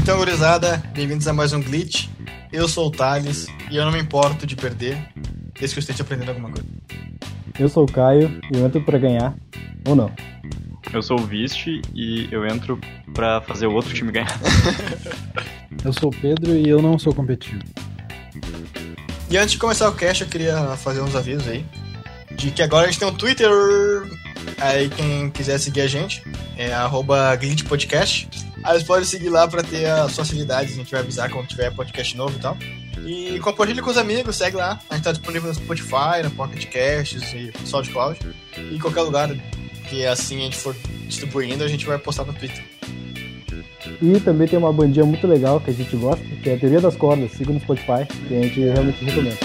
Então, gurizada, bem-vindos a mais um Glitch. Eu sou o Thales e eu não me importo de perder, desde que eu esteja aprendendo alguma coisa. Eu sou o Caio e eu entro pra ganhar, ou não. Eu sou o Viste e eu entro pra fazer o outro time ganhar. Eu sou o Pedro e eu não sou competitivo. E antes de começar o cast, eu queria fazer uns avisos aí. De que agora a gente tem um Twitter. Aí quem quiser seguir a gente é arroba glitchpodcast. Aí você pode seguir lá pra ter as facilidades, a gente vai avisar quando tiver podcast novo e tal. E compartilhe com os amigos, segue lá. A gente tá disponível no Spotify, no Pocket Casts e SoundCloud. E em qualquer lugar que assim a gente for distribuindo, a gente vai postar no Twitter. E também tem uma bandinha muito legal que a gente gosta, que é a Teoria das Cordas. Siga no Spotify, que a gente realmente recomenda.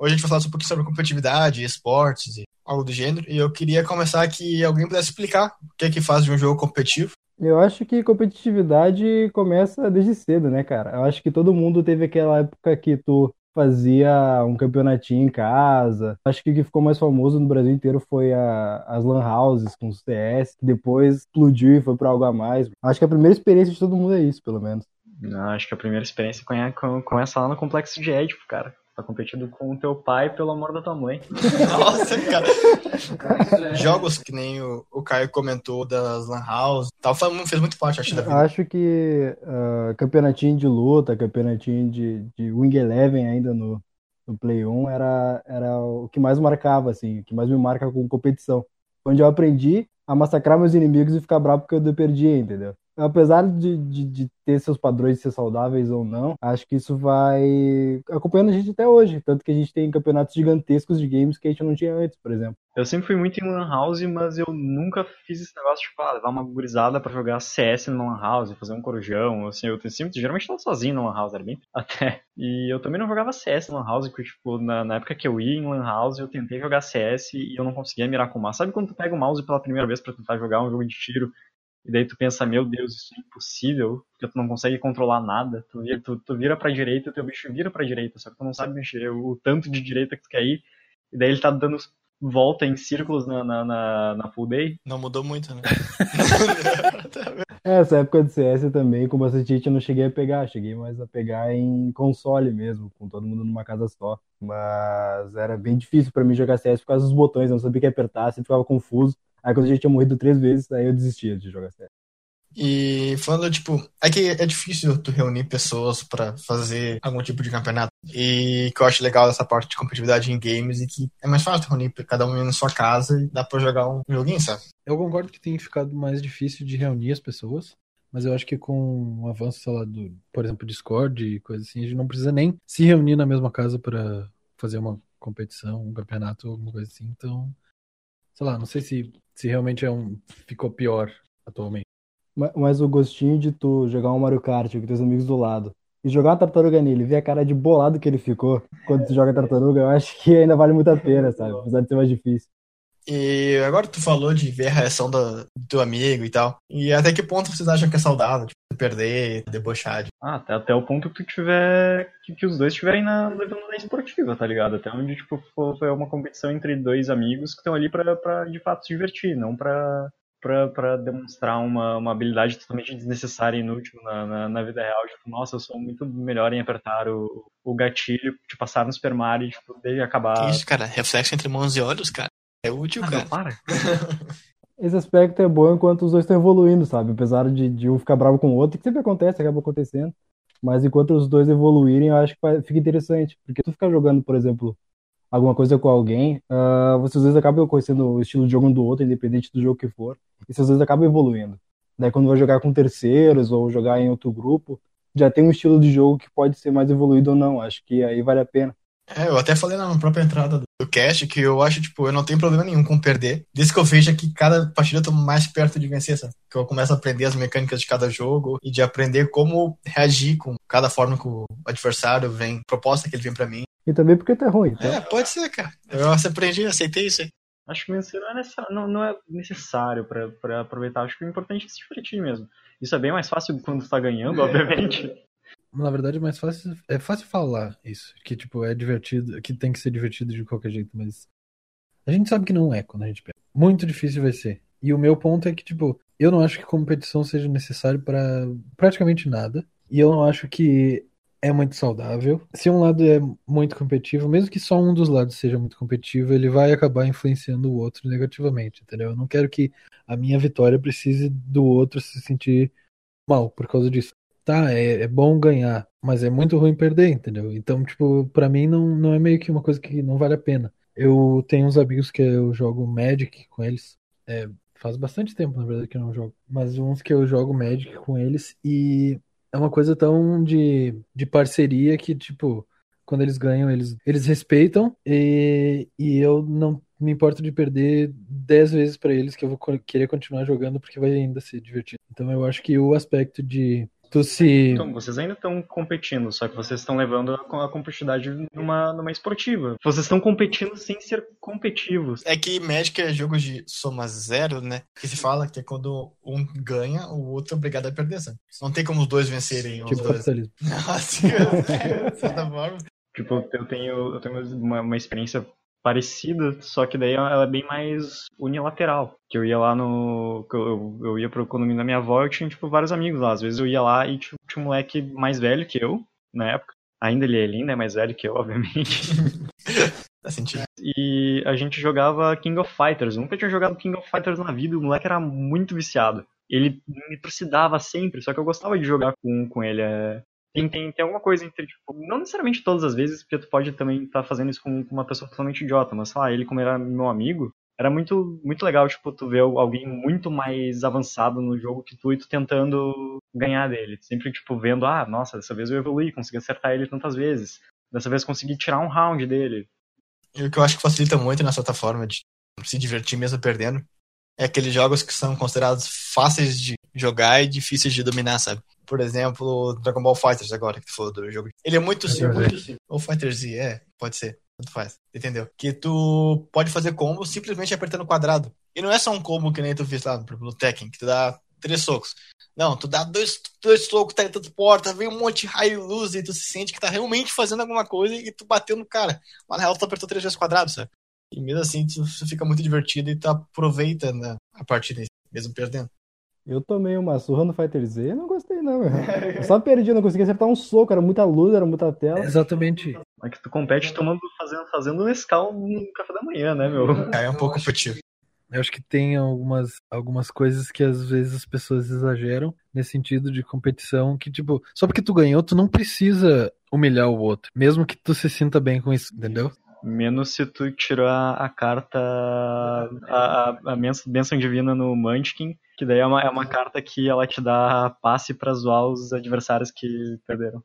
Hoje a gente vai falar um pouquinho sobre competitividade, esportes e algo do gênero. E eu queria começar que alguém pudesse explicar o que é que faz de um jogo competitivo. Eu acho que competitividade começa desde cedo, né, cara? Eu acho que todo mundo teve aquela época que tu fazia um campeonatinho em casa. Acho que o que ficou mais famoso no Brasil inteiro foi a- as lan houses com o CS, que depois explodiu e foi pra algo a mais. Acho que a primeira experiência de todo mundo é isso, pelo menos. Não, acho que a primeira experiência co- começa lá no Complexo de Édipo, cara. Tá competindo com o teu pai pelo amor da tua mãe. Nossa, cara. Jogos que nem o, o Caio comentou das Lan House, tal, fez muito parte, acho, da vida. Acho que ah, campeonatinho de luta, campeonatinho de, de Wing Eleven ainda no, no Play 1 era, era o que mais marcava, assim, o que mais me marca com competição. Onde eu aprendi a massacrar meus inimigos e ficar bravo porque eu perdia, entendeu? Apesar de, de, de ter seus padrões de ser saudáveis ou não, acho que isso vai acompanhando a gente até hoje. Tanto que a gente tem campeonatos gigantescos de games que a gente não tinha antes, por exemplo. Eu sempre fui muito em Lan House, mas eu nunca fiz esse negócio de tipo, ah, levar uma gurizada pra jogar CS no Lan House, fazer um corujão, assim, eu sempre, geralmente tava sozinho no Lan House, era bem até. E eu também não jogava CS no Lan House, porque, tipo, na, na época que eu ia em Lan House, eu tentei jogar CS e eu não conseguia mirar com o mouse. Sabe quando tu pega o mouse pela primeira vez pra tentar jogar um jogo de tiro, e daí tu pensa, meu Deus, isso é impossível, porque tu não consegue controlar nada, tu vira, tu, tu vira pra direita, o teu bicho vira pra direita, só que tu não sabe mexer o, o tanto de direita que tu quer ir, e daí ele tá dando volta em círculos na, na, na, na full day. Não mudou muito, né? É, Essa época de CS também, com bastante gente, eu não cheguei a pegar. Cheguei mais a pegar em console mesmo, com todo mundo numa casa só. Mas era bem difícil pra mim jogar CS por causa dos botões, eu não sabia o que apertar, sempre ficava confuso. Aí quando a gente tinha morrido três vezes, aí eu desistia de jogar CS. E falando, tipo, é que é difícil tu reunir pessoas pra fazer algum tipo de campeonato. E que eu acho legal dessa parte de competitividade em games e que é mais fácil tu reunir cada um na sua casa e dá pra jogar um joguinho, sabe? Eu concordo que tem ficado mais difícil de reunir as pessoas, mas eu acho que com o avanço, sei lá, do, por exemplo, Discord e coisa assim, a gente não precisa nem se reunir na mesma casa para fazer uma competição, um campeonato, alguma coisa assim. Então, sei lá, não sei se, se realmente é um, ficou pior atualmente. Ma- Mas o gostinho de tu jogar um Mario Kart com teus amigos do lado e jogar uma tartaruga nele, ver a cara de bolado que ele ficou quando tu joga tartaruga, eu acho que ainda vale muito a pena, sabe? Apesar de ser mais difícil. E agora tu falou de ver a reação do, do teu amigo e tal. E até que ponto vocês acham que é saudável, tipo, perder, debochar? de- Ah, até, até o ponto que tu tiver. Que, que os dois estiverem na, levando na esportiva, tá ligado? Até onde, tipo, for, foi uma competição entre dois amigos que estão ali pra, pra de fato se divertir, não pra, pra, pra demonstrar uma, uma habilidade totalmente desnecessária e inútil na, na, na vida real. Tipo, nossa, eu sou muito melhor em apertar o, o gatilho, de passar no Super Mario, tipo, desde acabar. Que isso, cara? Reflexo entre mãos e olhos, cara. É útil, Ah, cara. não, para. Esse aspecto é bom enquanto os dois estão evoluindo, sabe? Apesar de, de um ficar bravo com o outro, que sempre acontece, acaba acontecendo. Mas enquanto os dois evoluírem, eu acho que fica interessante. Porque tu ficar jogando, por exemplo, alguma coisa com alguém, ah, vocês vezes acabam conhecendo o estilo de jogo um do outro, independente do jogo que for. E vocês vezes acabam evoluindo. Daí quando vai jogar com terceiros ou jogar em outro grupo, já tem um estilo de jogo que pode ser mais evoluído ou não. Acho que aí vale a pena. É, eu até falei na própria entrada do cast que eu acho, tipo, eu não tenho problema nenhum com perder. Desde que eu veja que cada partida eu tô mais perto de vencer, sabe? Que eu começo a aprender as mecânicas de cada jogo e de aprender como reagir com cada forma que o adversário vem, proposta que ele vem para mim. E também porque tá ruim. Então... É, pode ser, cara. Eu aprendi, aceitei isso aí. Acho que vencer não é necessário, não, não é necessário pra, aproveitar. Acho que o importante é se divertir mesmo. Isso é bem mais fácil quando você tá ganhando, obviamente. Na verdade, é mais fácil. É fácil falar isso. Que, tipo, é divertido. Que tem que ser divertido de qualquer jeito, mas. A gente sabe que não é quando a gente pega. Muito difícil vai ser. E o meu ponto é que, tipo, eu não acho que competição seja necessário para praticamente nada. E eu não acho que é muito saudável. Se um lado é muito competitivo, mesmo que só um dos lados seja muito competitivo, ele vai acabar influenciando o outro negativamente, entendeu? Eu não quero que a minha vitória precise do outro se sentir mal por causa disso tá, é, é, bom ganhar, mas é muito ruim perder, entendeu? Então, tipo, para mim não, não é meio que uma coisa que não vale a pena. Eu tenho uns amigos que eu jogo Magic com eles. É, faz bastante tempo, na verdade, que eu não jogo. Mas uns que eu jogo Magic com eles e é uma coisa tão de, de parceria que, tipo, quando eles ganham, eles, eles respeitam e, e eu não me importo de perder 10 vezes para eles que eu vou querer continuar jogando porque vai ainda ser divertido. Então eu acho que o aspecto de Tu se. Então, vocês ainda estão competindo, só que vocês estão levando a, a competitividade numa, numa esportiva. Vocês estão competindo sem ser competitivos. É que Magic é jogo de soma zero, né? Que se fala que é quando um ganha, o outro é obrigado a perder, sabe? Não tem como os dois vencerem. Tipo capitalismo. Nossa, é, de certa forma. Tipo, eu tenho, eu tenho uma, uma experiência parecida, só que daí ela é bem mais unilateral. Que eu ia lá no. Eu, eu ia pro condomínio da minha avó e eu tinha, tipo, vários amigos lá. Às vezes eu ia lá e tipo, tinha um moleque mais velho que eu, na época. Ainda ele é lindo, é mais velho que eu, obviamente. Faz sentido. E a gente jogava King of Fighters. Eu nunca tinha jogado King of Fighters na vida, o moleque era muito viciado. Ele me trucidava sempre, só que eu gostava de jogar com, com ele. É... Tem, tem, tem alguma coisa entre, tipo, não necessariamente todas as vezes, porque tu pode também estar tá fazendo isso com, com, uma pessoa totalmente idiota, mas sei lá, ele como era meu amigo, era muito, muito legal, tipo, tu ver alguém muito mais avançado no jogo que tu e tu tentando ganhar dele. Sempre, tipo, vendo, ah, nossa, dessa vez eu evolui, consegui acertar ele tantas vezes. Dessa vez consegui tirar um round dele. E o que eu acho que facilita muito nessa plataforma de se divertir mesmo perdendo é aqueles jogos que são considerados fáceis de jogar e difíceis de dominar, sabe? Por exemplo, Dragon Ball Fighters agora, que tu falou do jogo. Ele é muito simples. Muito simples. Ou Fighter Z, é, pode ser. Tanto faz. Entendeu? Que tu pode fazer combo simplesmente apertando quadrado. E não é só um combo que nem tu fez lá no Tekken, que tu dá três socos. Não, tu dá dois, dois socos, tá tanto porta, vem um monte de raio e luz e tu se sente que tá realmente fazendo alguma coisa e tu bateu no cara. Mas na real tu apertou três vezes quadrado, sabe? E mesmo assim tu fica muito divertido e tu aproveita né, a partida mesmo perdendo. Eu tomei uma surra no Fighter Z e não gostei, não. Eu só perdi, não conseguia acertar um soco, era muita luz, era muita tela. exatamente. É que tu compete tomando, fazendo, fazendo Nescau no café da manhã, né, meu? É, é um pouco futivo. Eu acho que tem algumas, algumas coisas que às vezes as pessoas exageram nesse sentido de competição, que tipo, só porque tu ganhou, tu não precisa humilhar o outro, mesmo que tu se sinta bem com isso, entendeu? Menos se tu tirar a carta, a, a, a benção divina no Munchkin, que daí é uma, é uma carta que ela te dá passe para zoar os adversários que perderam.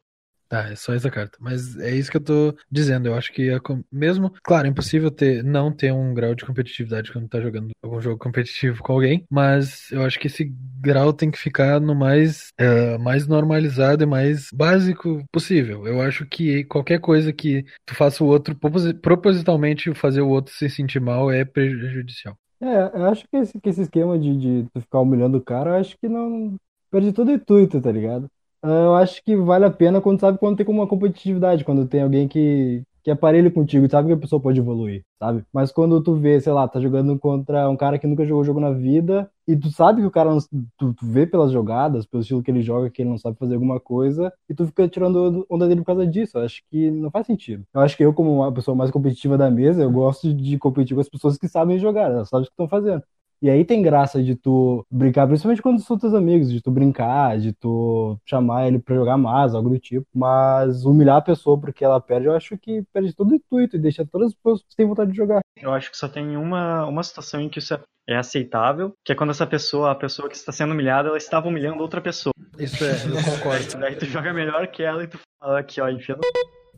Tá, é só essa carta. Mas é isso que eu tô dizendo. Eu acho que é mesmo, claro, é impossível ter, não ter um grau de competitividade quando tá jogando algum jogo competitivo com alguém, mas eu acho que esse grau tem que ficar no mais, é, mais normalizado e mais básico possível. Eu acho que qualquer coisa que tu faça o outro propositalmente fazer o outro se sentir mal é prejudicial. É, eu acho que esse, que esse esquema de, de ficar humilhando o cara, eu acho que não. Perde todo o intuito, tá ligado? Eu acho que vale a pena quando sabe quando tem uma competitividade, quando tem alguém que, que é parelho contigo, sabe que a pessoa pode evoluir, sabe? Mas quando tu vê, sei lá, tá jogando contra um cara que nunca jogou jogo na vida e tu sabe que o cara, não, tu, tu vê pelas jogadas, pelo estilo que ele joga, que ele não sabe fazer alguma coisa e tu fica tirando onda dele por causa disso. Eu acho que não faz sentido. Eu acho que eu, como uma pessoa mais competitiva da mesa, eu gosto de competir com as pessoas que sabem jogar, elas sabem o que estão fazendo. E aí tem graça de tu brincar, principalmente quando são teus amigos, de tu brincar, de tu chamar ele pra jogar mais, algo do tipo. Mas humilhar a pessoa porque ela perde, eu acho que perde todo o intuito e deixa todas as pessoas que têm vontade de jogar. Eu acho que só tem uma, uma situação em que isso é, é aceitável, que é quando essa pessoa, a pessoa que está sendo humilhada, ela estava humilhando outra pessoa. Isso é, eu concordo. Daí tu joga melhor que ela e tu fala aqui, ó, enfiando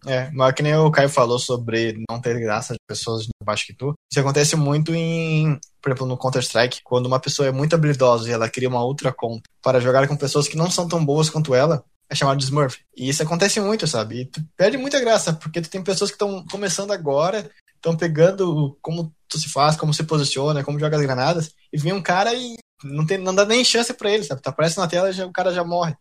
É, mas que nem o Caio falou sobre não ter graça de pessoas mais baixo que tu. Isso acontece muito em, por exemplo, no Counter-Strike, quando uma pessoa é muito habilidosa e ela cria uma outra conta para jogar com pessoas que não são tão boas quanto ela, é chamado de Smurf. E isso acontece muito, sabe? E tu perde muita graça, porque tu tem pessoas que estão começando agora, estão pegando como tu se faz, como se posiciona, como joga as granadas, e vem um cara e não, tem, não dá nem chance para ele, sabe? Tu aparece na tela e o cara já morre.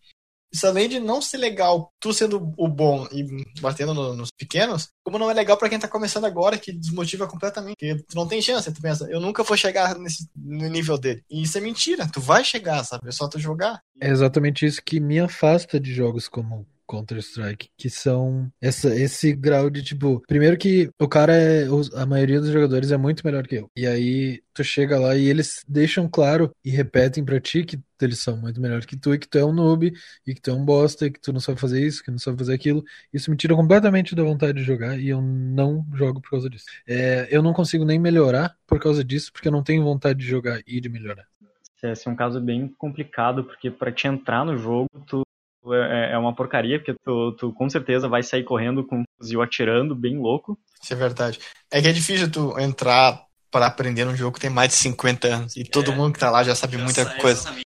Isso além de não ser legal, tu sendo o bom e batendo no, nos pequenos, como não é legal para quem tá começando agora, que desmotiva completamente. Porque tu não tem chance, tu pensa, eu nunca vou chegar nesse, no nível dele. E isso é mentira, tu vai chegar, sabe? É só tu jogar. É exatamente isso que me afasta de jogos como Counter-Strike, que são essa, esse grau de tipo, primeiro que o cara é, a maioria dos jogadores é muito melhor que eu. E aí tu chega lá e eles deixam claro e repetem pra ti que eles são muito melhores que tu e que tu é um noob e que tu é um bosta e que tu não sabe fazer isso, que não sabe fazer aquilo. Isso me tira completamente da vontade de jogar e eu não jogo por causa disso. É, eu não consigo nem melhorar por causa disso, porque eu não tenho vontade de jogar e de melhorar. Esse é um caso bem complicado, porque para te entrar no jogo, tu é, é uma porcaria, porque tu, tu com certeza vai sair correndo com um fuzil atirando, bem louco. Isso é verdade. É que é difícil tu entrar para aprender num jogo que tem mais de 50 anos e todo é, mundo que tá lá já sabe já muita coisa. Exatamente.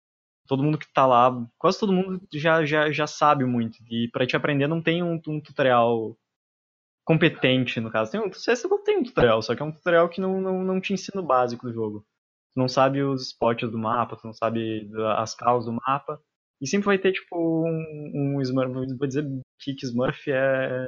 Todo mundo que tá lá, quase todo mundo já, já, já sabe muito. E para te aprender não tem um, um tutorial competente, no caso. Tem um, não tem um tutorial, só que é um tutorial que não, não, não te ensina o básico do jogo. Tu não sabe os spots do mapa, tu não sabe as causas do mapa. E sempre vai ter, tipo, um, um Smurf. Vou dizer que, que Smurf é,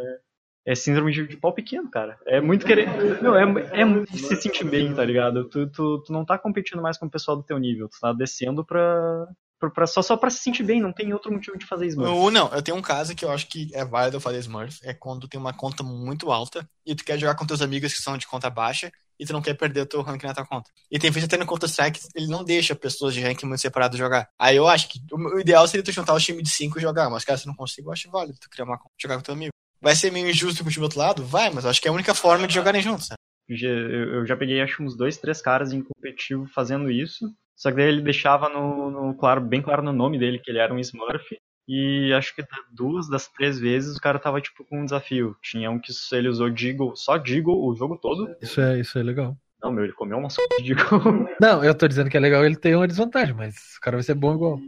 é síndrome de, de pau pequeno, cara. É muito querer. Não, é, é muito se sentir bem, tá ligado? Tu, tu, tu não tá competindo mais com o pessoal do teu nível. Tu tá descendo pra, pra, pra, só, só pra se sentir bem, não tem outro motivo de fazer Smurf. Ou não, eu tenho um caso que eu acho que é válido fazer Smurf. É quando tem uma conta muito alta e tu quer jogar com teus amigos que são de conta baixa e tu não quer perder o teu ranking na tua conta. E tem vezes até no Counter-Strike, ele não deixa pessoas de ranking muito separado jogar. Aí eu acho que o ideal seria tu juntar o time de 5 e jogar, mas caso você não consiga, eu acho válido tu criar uma conta, jogar com teu amigo. Vai ser meio injusto com o time do outro lado? Vai, mas eu acho que é a única forma de jogarem juntos, sabe? Eu já peguei, acho, uns dois, três caras em competitivo fazendo isso. Só que daí ele deixava no, no, claro, bem claro no nome dele que ele era um Smurf. E acho que duas das três vezes o cara tava tipo com um desafio. Tinha um que ele usou Deagle, só Deagle o jogo todo. Isso é, isso é legal. Não, meu, ele comeu uma sopa de Deagle. Não, eu tô dizendo que é legal ele tem uma desvantagem, mas o cara vai ser bom igual.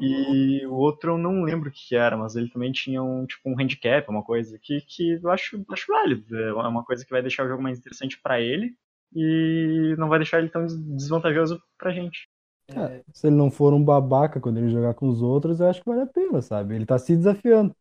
E o outro eu não lembro o que era, mas ele também tinha um tipo um handicap, uma coisa que, que eu acho, acho válido. É uma coisa que vai deixar o jogo mais interessante para ele e não vai deixar ele tão desvantajoso pra gente. É, se ele não for um babaca quando ele jogar com os outros, eu acho que vale a pena, sabe? Ele tá se desafiando.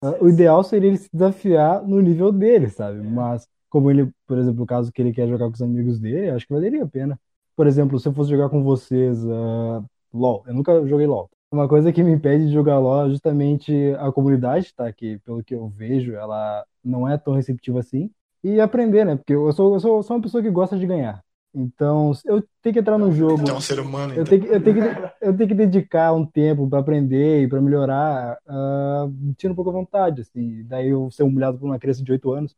Ah, o ideal seria ele se desafiar no nível dele, sabe? Mas, como ele, por exemplo, o caso que ele quer jogar com os amigos dele, acho que valeria a pena. Por exemplo, se eu fosse jogar com vocês, uh, LOL, eu nunca joguei LOL. Uma coisa que me impede de jogar LOL é justamente a comunidade, tá? Que, pelo que eu vejo, ela não é tão receptiva assim. E aprender, né? Porque eu sou, eu sou, sou uma pessoa que gosta de ganhar. Então, eu tenho que entrar no jogo. É um ser humano. Eu, tenho que, eu, tenho que, eu tenho que dedicar um tempo para aprender e para melhorar, uh, tendo um pouco a vontade, assim. Daí eu ser humilhado por uma criança de 8 anos.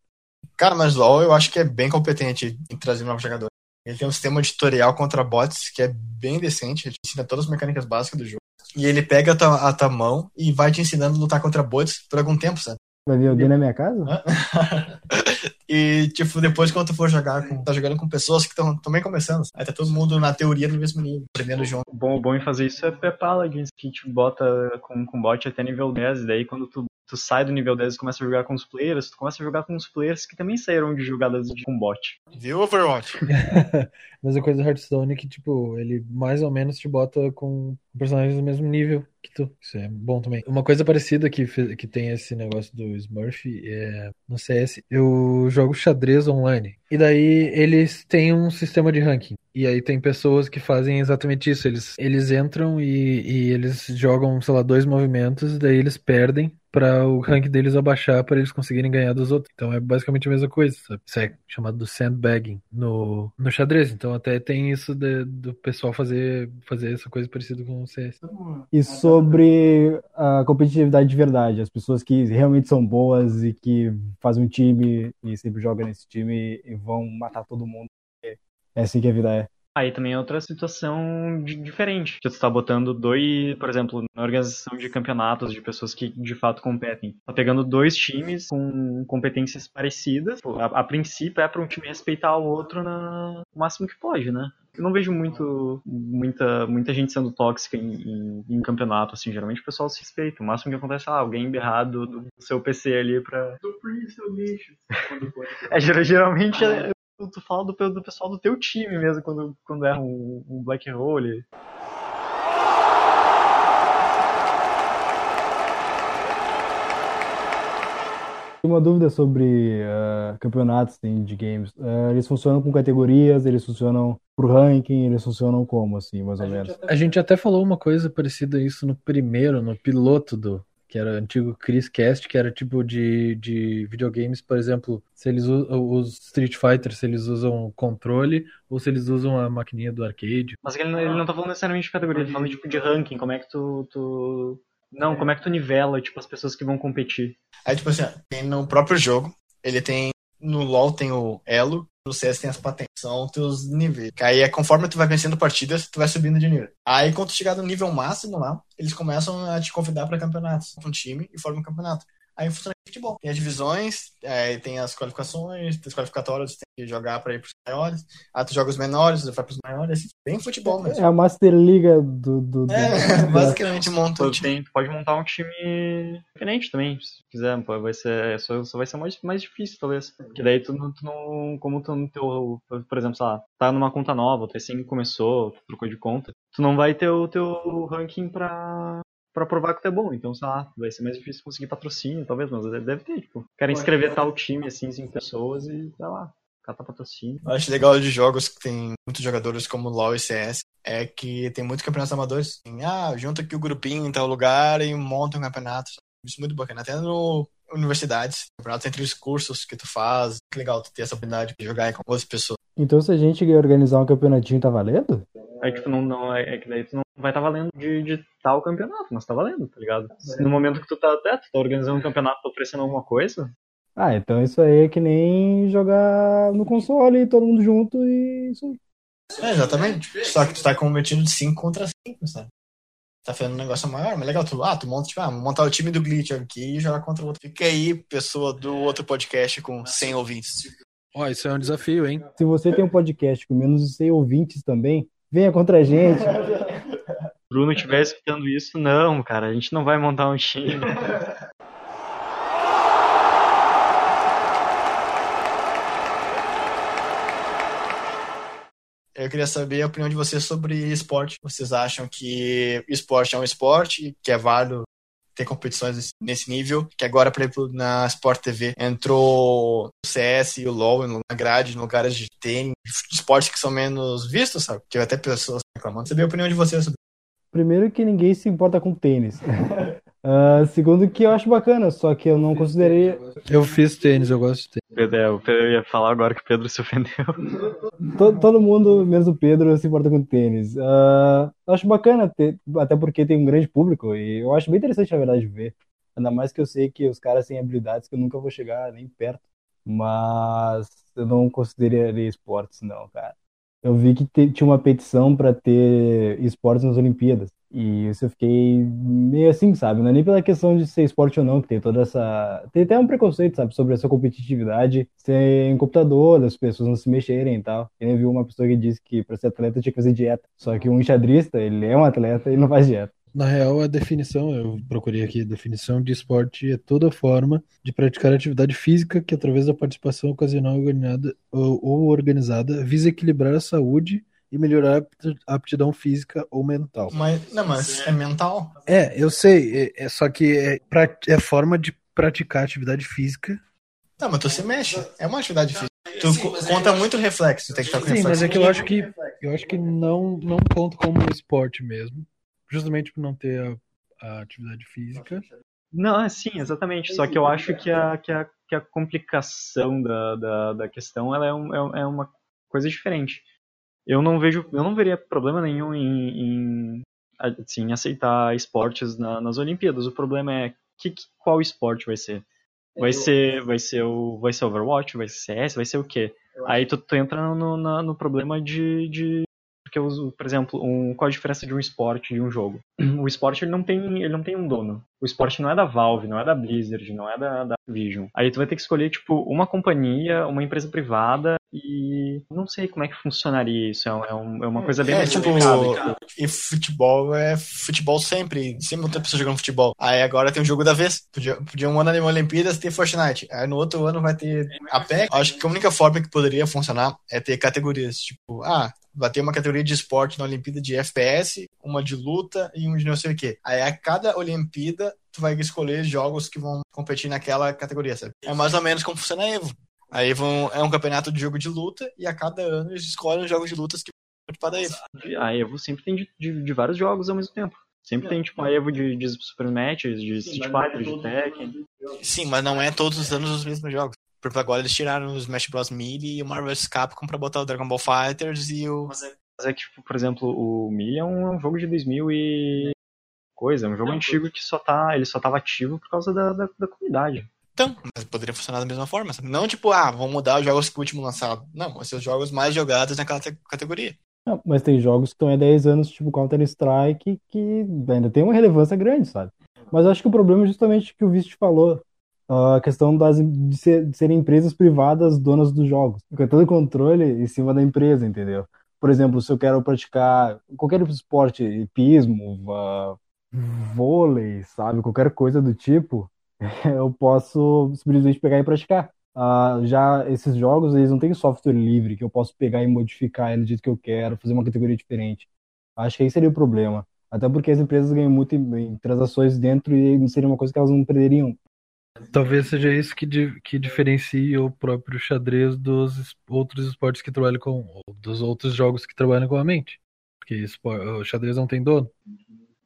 Cara, mas LoL eu acho que é bem competente em trazer novos jogadores. Ele tem um sistema de tutorial contra bots que é bem decente, ele te ensina todas as mecânicas básicas do jogo. E ele pega a tua, a tua mão e vai te ensinando a lutar contra bots por algum tempo, sabe? Vai vir alguém na minha casa? e, tipo, depois quando tu for jogar, com, tá jogando com pessoas que estão também começando. Aí tá todo mundo na teoria no mesmo nível, aprendendo junto. Bom, bom em fazer isso é, é Paladins, que te bota com, com bot até nível 10, e daí quando tu, tu sai do nível 10 e começa a jogar com os players, tu começa a jogar com os players que também saíram de jogadas de, com bot. Viu, Overwatch? Mesma coisa do Hearthstone, que, tipo, ele mais ou menos te bota com personagens do mesmo nível que tu. Isso é bom também. Uma coisa parecida que, que tem esse negócio do Smurf é no CS, eu jogo xadrez online. E daí eles têm um sistema de ranking. E aí tem pessoas que fazem exatamente isso. Eles, eles entram e, e eles jogam, sei lá, dois movimentos, daí eles perdem para o rank deles abaixar para eles conseguirem ganhar dos outros. Então é basicamente a mesma coisa, sabe? Isso é chamado do sandbagging no, no xadrez. Então até tem isso de, do pessoal fazer, fazer essa coisa parecida com o CS. E sobre a competitividade de verdade, as pessoas que realmente são boas e que fazem um time e sempre jogam nesse time e vão matar todo mundo. É assim que a vida é. Aí também é outra situação de, diferente. Que tu tá botando dois, por exemplo, na organização de campeonatos de pessoas que de fato competem. Tá pegando dois times com competências parecidas. A, a princípio é para um time respeitar o outro na, o máximo que pode, né? Eu não vejo muito, muita, muita gente sendo tóxica em, em, em, campeonato, assim. Geralmente o pessoal se respeita. O máximo que acontece é ah, alguém errado do, do seu PC ali pra. Do seu lixo. é, geralmente é, tu fala do, do pessoal do teu time mesmo, quando, quando é um, um black hole. Uma dúvida sobre uh, campeonatos assim, de games. Uh, eles funcionam com categorias, eles funcionam por ranking, eles funcionam como, assim, mais ou menos? A gente até falou uma coisa parecida a isso no primeiro, no piloto do, que era o antigo Chris Cast, que era tipo de, de videogames, por exemplo, se eles usam os Street Fighter, se eles usam controle ou se eles usam a maquininha do arcade. Mas ele, ele não tá falando necessariamente de categoria, ele tá falando tipo de ranking, como é que tu, tu não, como é que tu nivela, tipo, as pessoas que vão competir? Aí, tipo assim, tem no próprio jogo, ele tem. No LoL tem o elo, no CS tem as patentes, são teus níveis. Que aí é conforme tu vai vencendo partidas, tu vai subindo de nível. Aí quando tu chegar no nível máximo lá, eles começam a te convidar para campeonatos. Um time e forma um campeonato. Aí funciona futebol. Tem as divisões, aí tem as qualificações, tem as qualificatórias, tem que jogar para ir pros maiores. Aí tu joga os menores, tu vai pros maiores. Assim, bem futebol mesmo. É a Master Liga do. do, do é, basicamente monta um time. Tu pode montar um time diferente também, se quiser. Vai ser, só, só vai ser mais, mais difícil, talvez. Porque daí tu, tu não. Como tu no teu. Por exemplo, sei lá, tá numa conta nova, o T5 começou, tu trocou de conta. Tu não vai ter o teu ranking pra, para provar que tu é bom. Então, sei lá, vai ser mais difícil conseguir patrocínio, talvez, mas deve ter, tipo, querem inscrever tal time, assim, cinco pessoas e, sei lá, catar patrocínio. Eu acho legal de jogos que tem muitos jogadores como LoL e CS, é que tem muitos campeonatos amadores. Tem, ah, junta aqui o grupinho em tal lugar e monta um campeonato. Isso é muito bacana. Até no universidades, campeonatos entre os cursos que tu faz. Que legal tu ter essa oportunidade de jogar com outras pessoas. Então, se a gente organizar um campeonatinho, tá valendo? Aí, tipo, não, não, é, é que daí tu não vai estar tá valendo de, de tal campeonato, mas tá valendo, tá ligado? No momento que tu tá, até, tu tá organizando um campeonato, tá oferecendo alguma coisa. Ah, então isso aí é que nem jogar no console, todo mundo junto e isso aí. É, exatamente. Só que tu tá competindo de 5 contra 5, sabe? Tá fazendo um negócio maior, mas legal. Tu, ah, tu monta, tipo, ah, montar o time do Glitch aqui e jogar contra o outro. Fica aí, pessoa do outro podcast com 100 ouvintes. Ó, oh, isso é um desafio, hein? Se você tem um podcast com menos de 100 ouvintes também, venha contra a gente. Bruno estiver escutando isso, não, cara, a gente não vai montar um time. Eu queria saber a opinião de vocês sobre esporte. Vocês acham que esporte é um esporte, que é válido ter competições nesse nível? Que agora, por exemplo, na Sport TV entrou o CS e o LoL na grade, em lugares de tênis, esportes que são menos vistos, sabe? Que até pessoas reclamando. Saber a opinião de vocês sobre Primeiro que ninguém se importa com tênis. Uh, segundo que eu acho bacana, só que eu não considerei. Eu fiz tênis, eu gosto de tênis. Pedro, é, o Pedro ia falar agora que o Pedro se ofendeu. todo, todo mundo, menos o Pedro, se importa com tênis. Uh, eu acho bacana, ter, até porque tem um grande público, e eu acho bem interessante, na verdade, ver. Ainda mais que eu sei que os caras têm habilidades que eu nunca vou chegar nem perto. Mas eu não consideraria esportes, não, cara eu vi que tinha uma petição para ter esportes nas Olimpíadas. E isso eu fiquei meio assim, sabe? Não é nem pela questão de ser esporte ou não, que tem toda essa. Tem até um preconceito, sabe, sobre essa competitividade ser computador, as pessoas não se mexerem e tal. Eu vi uma pessoa que disse que para ser atleta tinha que fazer dieta. Só que um enxadrista, ele é um atleta e não faz dieta. Na real, a definição, eu procurei aqui, a definição de esporte é toda forma de praticar atividade física que, através da participação ocasional organizada, ou, ou organizada, visa equilibrar a saúde e melhorar a aptidão física ou mental. Mas, não, mas é mental? É, eu sei, é, é só que é, é forma de praticar atividade física. Não, mas tu se mexe, é uma atividade física. Tu conta muito reflexo, tem que estar com Sim, reflexo. mas é que eu acho que eu acho que não não conta como esporte mesmo justamente por não ter a, a atividade física. Não, é sim, exatamente. Só que eu acho que a, que a, que a complicação da, da, da questão ela é, um, é, é uma coisa diferente. Eu não vejo, eu não veria problema nenhum em, em assim, aceitar esportes na, nas Olimpíadas. O problema é que, qual esporte vai ser? Vai ser, vai ser o, vai ser Overwatch, vai ser CS, vai ser o quê? Aí tu, tu entra no, no, no problema de, de Porque, os- por exemplo, um, qual a diferença de um esporte e um jogo? O esporte ele não, tem, ele não tem um dono. O esporte não é da Valve, não é da Blizzard, não é da, da Vision. Aí tu vai ter que escolher, tipo, uma companhia, uma empresa privada e não sei como é que funcionaria isso. É, um- é é uma coisa bem É, mais tipo, e futebol é futebol sempre. Sempre tem pessoas jogando futebol. Aí agora tem o jogo da vez. Podia, podia um ano na Olimpíadas ter Fortnite. Aí no outro ano vai ter a PEC. Acho que a única forma que poderia funcionar é ter categorias. Tipo, ah, vai ter uma categoria de esporte na Olimpíada de FPS, uma de luta e um de não sei o quê. Aí a cada Olimpíada tu vai escolher jogos que vão competir naquela categoria, sabe? É mais ou menos como funciona a Evo. A Evo é um campeonato de jogo de luta e a cada ano eles escolhem os jogos de lutas que vão participar da Evo. A Evo sempre tem de, de- de vários jogos ao mesmo tempo. Sempre tem, tipo, a Evo de, de Super Smash, de Street Fighter, de Tekken. Sim, mas não é todos os anos os mesmos jogos. Por exemplo, agora eles tiraram o Smash Bros. Melee e o Marvel vs. Capcom pra botar o Dragon Ball Fighters e o... Mas é que, tipo, por exemplo, o Melee é um, é jogo de 2000 e... Coisa, é um jogo antigo que só tá... Ele só tava ativo por causa da, da, da comunidade. Então, mas poderia funcionar da mesma forma, sabe? Não tipo, ah, vamos mudar os jogos que o último lançado. Não, vão ser os jogos mais jogados naquela te- categoria. Ah, Mas tem jogos que estão há 10 anos, tipo Counter-Strike, que ainda tem uma relevância grande, sabe? Mas acho que o problema é justamente o que o Vist falou. A questão das, de, ser- de serem empresas privadas donas dos jogos. Com todo controle em cima da empresa, entendeu? Por exemplo, se eu quero praticar qualquer esporte, hipismo, va- vôlei, sabe? Qualquer coisa do tipo, eu posso simplesmente pegar e praticar. Ah, já esses jogos, eles não têm software livre que eu posso pegar e modificar ele do jeito que eu quero, fazer uma categoria diferente. Acho que aí seria o problema. Até porque as empresas ganham muito em, transações dentro e não seria uma coisa que elas não perderiam. Talvez seja isso que, di- que diferencia o próprio xadrez dos outros esportes que trabalham com, dos outros jogos que trabalham com a mente. Porque o xadrez não tem dono.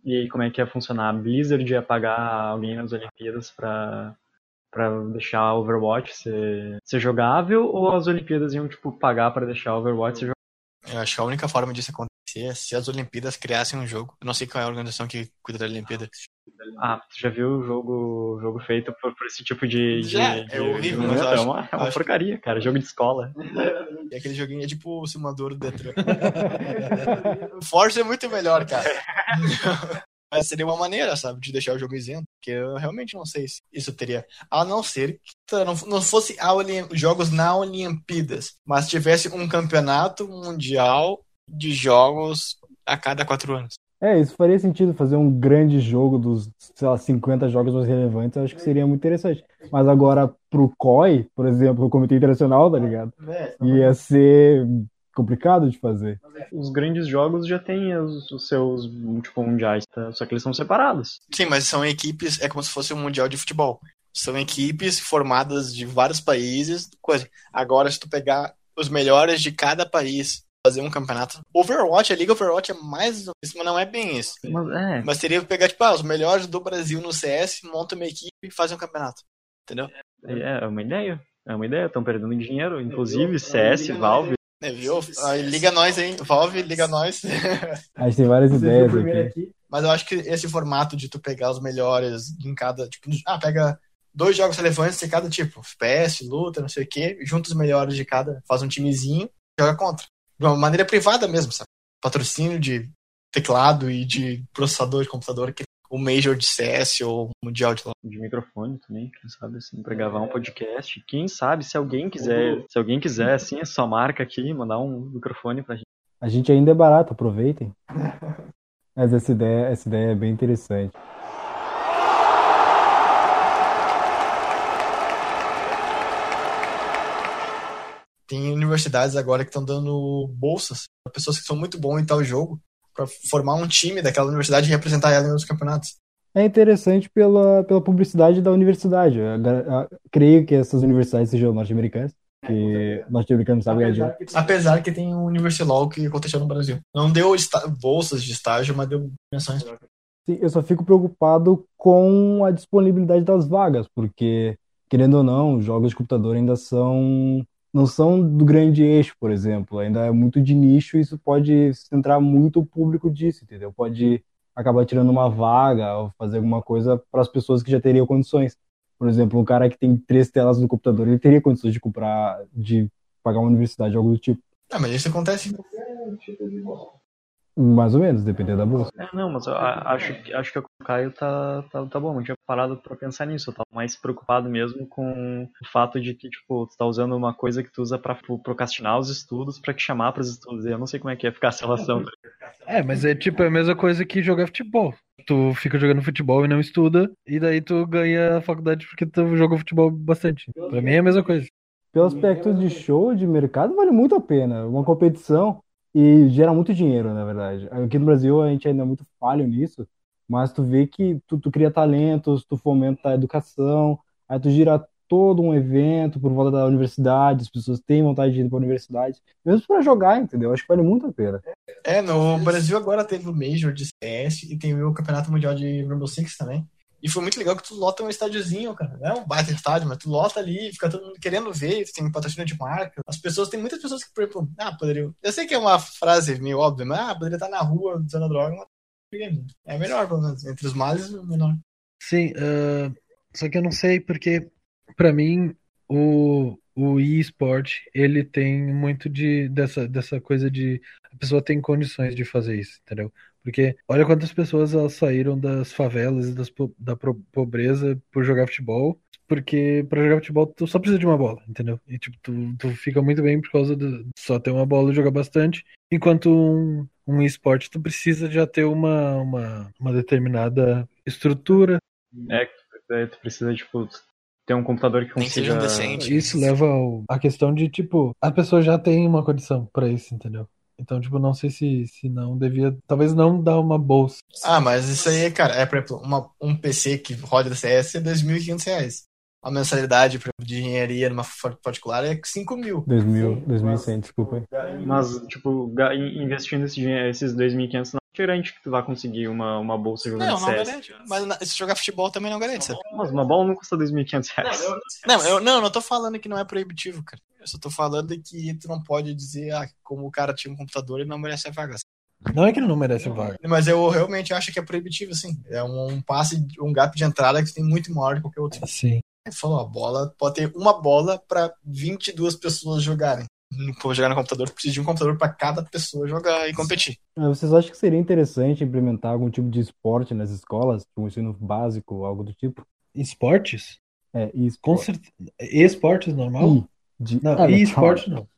E aí, como é que ia funcionar? A Blizzard ia pagar alguém nas Olimpíadas pra, pra deixar Overwatch ser, ser jogável? Ou as Olimpíadas iam, tipo, pagar pra deixar Overwatch ser jogável? Eu acho que a única forma disso acontecer é se as Olimpíadas criassem um jogo. Eu não sei qual é a organização que cuida da Olimpíada. Ah, tu já viu o jogo, jogo feito por, por esse tipo de. de- Já, é de- horrível, de- mas é acho- uma, é uma acho- porcaria, cara. Jogo de escola. E aquele joguinho é tipo o simulador do Detran. Forza é muito melhor, cara. Mas seria uma maneira, sabe, de deixar o jogo isento. Porque eu realmente não sei se isso teria. A não ser que não, não fosse a Olim- jogos na Olimpíadas, mas tivesse um campeonato mundial de jogos a cada quatro anos. É, isso faria sentido fazer um grande jogo dos, sei lá, 50 jogos mais relevantes, eu acho que seria muito interessante. Mas agora, pro COI, por exemplo, o Comitê Internacional, tá ligado? Ia ser complicado de fazer. Os grandes jogos já têm os, os seus, tipo, mundiais, tá? Só que eles são separados. Sim, mas são equipes, é como se fosse um mundial de futebol. São equipes formadas de vários países. Coisa. Agora, se tu pegar os melhores de cada país, fazer um campeonato. Overwatch, a Liga Overwatch é mais. Isso mas não é bem isso. Mas, é, Mas teria que pegar, tipo, ah, os melhores do Brasil no CS, monta uma equipe e faz um campeonato. Entendeu? é uma ideia. É uma ideia. Estão perdendo dinheiro. Inclusive, CS, Valve. É, viu? Liga nós, hein? Valve, liga nós. A gente tem várias ideias aqui. Mas eu acho que esse formato de tu pegar os melhores em cada. Tipo, ah, pega dois jogos relevantes de cada tipo, FPS, luta, não sei o quê, junta os melhores de cada, faz um timezinho e joga contra. De uma maneira privada mesmo, sabe? Patrocínio de teclado e de processador de computador, que o Major de CS ou o Mundial de lá. de microfone também, quem sabe assim, para gravar um podcast. Quem sabe se alguém quiser, se alguém quiser assim, a sua marca aqui, mandar um microfone pra gente. A gente ainda é barato, aproveitem. Mas essa ideia, essa ideia é bem interessante. Tem universidades agora que estão dando bolsas para pessoas que são muito bons em tal jogo, para formar um time daquela universidade e representar ela nos campeonatos. É interessante pela, pela publicidade da universidade. Eu gra- eu creio que essas universidades sejam norte-americanas, que norte-americanos sabem ganhar dinheiro. Apesar que tem um Universilaw que aconteceu no Brasil. Não deu bolsas de estágio, mas deu menções. Sim, eu só fico preocupado com a disponibilidade das vagas, porque, querendo ou não, os jogos de computador ainda são. Não são do grande eixo, por exemplo. Ainda é muito de nicho isso pode centrar muito o público disso, entendeu? Pode acabar tirando uma vaga ou fazer alguma coisa para as pessoas que já teriam condições. Por exemplo, um cara que tem três telas no computador, ele teria condições de comprar, de pagar uma universidade, algo do tipo. Ah, mas isso acontece. Mais ou menos, dependendo da bolsa. É, não, mas eu acho, que- acho que o Caio tá, tá, tá bom. Não tinha parado pra pensar nisso. Eu tava mais preocupado mesmo com o fato de que, tipo, tu tá usando uma coisa que tu usa pra tipo, procrastinar os estudos pra te chamar pros estudos. E eu não sei como é que ia ficar essa relação. É, mas é tipo a mesma coisa que jogar futebol. Tu fica jogando futebol e não estuda, e daí tu ganha a faculdade porque tu jogou futebol bastante. Pra mim é a mesma coisa. Pelo aspecto de show, de mercado, vale muito a pena. Uma competição e gera muito dinheiro, na verdade. Aqui no Brasil a gente ainda é muito falho nisso, mas tu vê que tu, tu cria talentos, tu fomenta a educação, aí tu gira todo um evento por volta da universidade, as pessoas têm vontade de ir para a universidade, mesmo para jogar, entendeu? Acho que vale muito a pena. É, no Brasil agora teve o Major de CS e tem o Campeonato Mundial de Rainbow Six também. E foi muito legal que tu lota um estádiozinho, cara. Não é um baita estádio, mas tu lota ali, fica todo mundo querendo ver, tu tem patrocínio de marca. As pessoas, tem muitas pessoas que, por exemplo, ah, poderiam. Eu sei que é uma frase meio óbvia, mas ah, poderia estar na rua usando droga, mas é melhor, pelo menos. Entre os males, o menor. Sim, ah, só que eu não sei porque, pra mim, o, o e-sport, ele tem muito de, dessa, dessa coisa de a pessoa tem condições de fazer isso, entendeu? Porque olha quantas pessoas elas saíram das favelas e das, da pobreza por jogar futebol, porque pra jogar futebol tu só precisa de uma bola, entendeu? E tipo, tu, tu fica muito bem por causa de só ter uma bola e jogar bastante, enquanto um, um esporte tu precisa já ter uma, uma, uma determinada estrutura, É, é, tu precisa, tipo, ter um computador que consiga. um decente. Isso leva ao, a questão de, tipo, a pessoa já tem uma condição pra isso, entendeu? Então, tipo, não sei se, se não devia, talvez não dar uma bolsa. Ah, mas isso aí, cara, é, por exemplo, uma, um PC que roda CS é 2.500 reais. A mensalidade por exemplo, de engenharia numa particular é 5 mil. 2000, 2100, desculpa aí. Mas, tipo, investindo esse dinheiro, esses 2.500 não garante que tu vai conseguir uma, uma bolsa jogando Não, não CS. garante. Mas na- se jogar futebol também não garante, sabe? Mas uma bola não custa 2.500 reais. Não, eu não, não tô falando que não é proibitivo, cara. Eu só tô falando que tu não pode dizer, ah, como o cara tinha um computador, ele não merece a vaga. Não é que ele não merece vaga. Mas eu realmente acho que é proibitivo, sim. É um, um passe, um gap de entrada que tem muito maior que qualquer outro. Sim. Ele falou, a bola pode ter uma bola pra 22 pessoas jogarem. Por jogar no computador, tu precisa de um computador pra cada pessoa jogar e competir. Ah, Vocês acham que seria interessante implementar algum tipo de esporte nas escolas, tipo um ensino básico, algo do tipo? Esportes? É, Com esporte. certeza. Esportes normal? I, de... Não, Ah, e não, esporte não.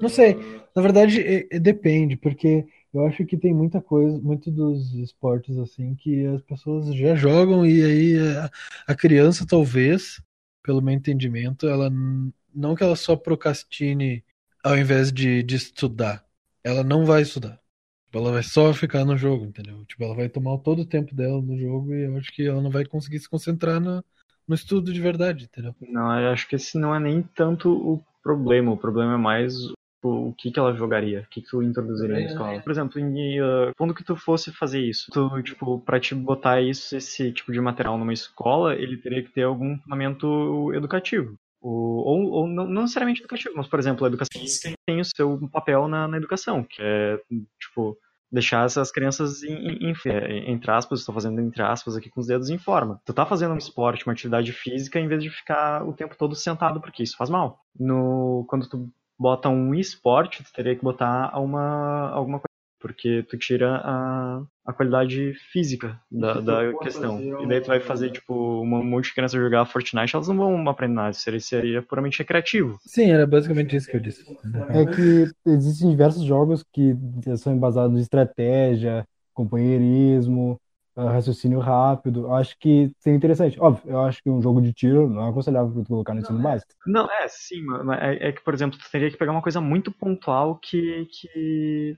Não sei. Na verdade, é- é- depende, porque eu acho que tem muita coisa, muito dos esportes assim, que as pessoas já jogam e aí a, a criança, talvez, pelo meu entendimento, ela não que ela só procrastine ao invés de, de estudar. Ela não vai estudar. Tipo, Ela vai só ficar no jogo, entendeu? Tipo, ela vai tomar todo o tempo dela no jogo e eu acho que ela não vai conseguir se concentrar no, no estudo de verdade, entendeu? Não, eu acho que esse não é nem tanto o problema. O problema é mais o, o que, que ela jogaria, o que, que tu introduziria na escola. Por exemplo, em, uh, quando que tu fosse fazer isso, tu, tipo, pra te botar isso, esse tipo de material numa escola, ele teria que ter algum fundamento educativo. O- ou ou não, não necessariamente educativo, mas, por exemplo, a educação tem, tem o seu papel na, na educação, que é, tipo, deixar essas crianças, em, em- em- é, entre aspas, estou fazendo entre aspas aqui com os dedos, em forma. Tu tá fazendo um esporte, uma atividade física, em vez de ficar o tempo todo sentado, porque isso faz mal. No, quando tu bota um esporte, tu teria que botar uma, alguma coisa, porque tu tira a, a qualidade física da, da questão. E daí tu vai fazer, tipo, um monte de crianças jogar Fortnite, elas não vão aprender nada, isso seria, seria puramente recreativo. Sim, era basicamente isso que eu disse. É que existem diversos jogos que são embasados em estratégia, companheirismo, ah, raciocínio rápido. Eu Acho que seria interessante. Óbvio, eu acho que um jogo de tiro não é aconselhável para tu colocar no ensino básico. Não, é, sim, mas é, é que, por exemplo, tu teria que pegar uma coisa muito pontual que, que,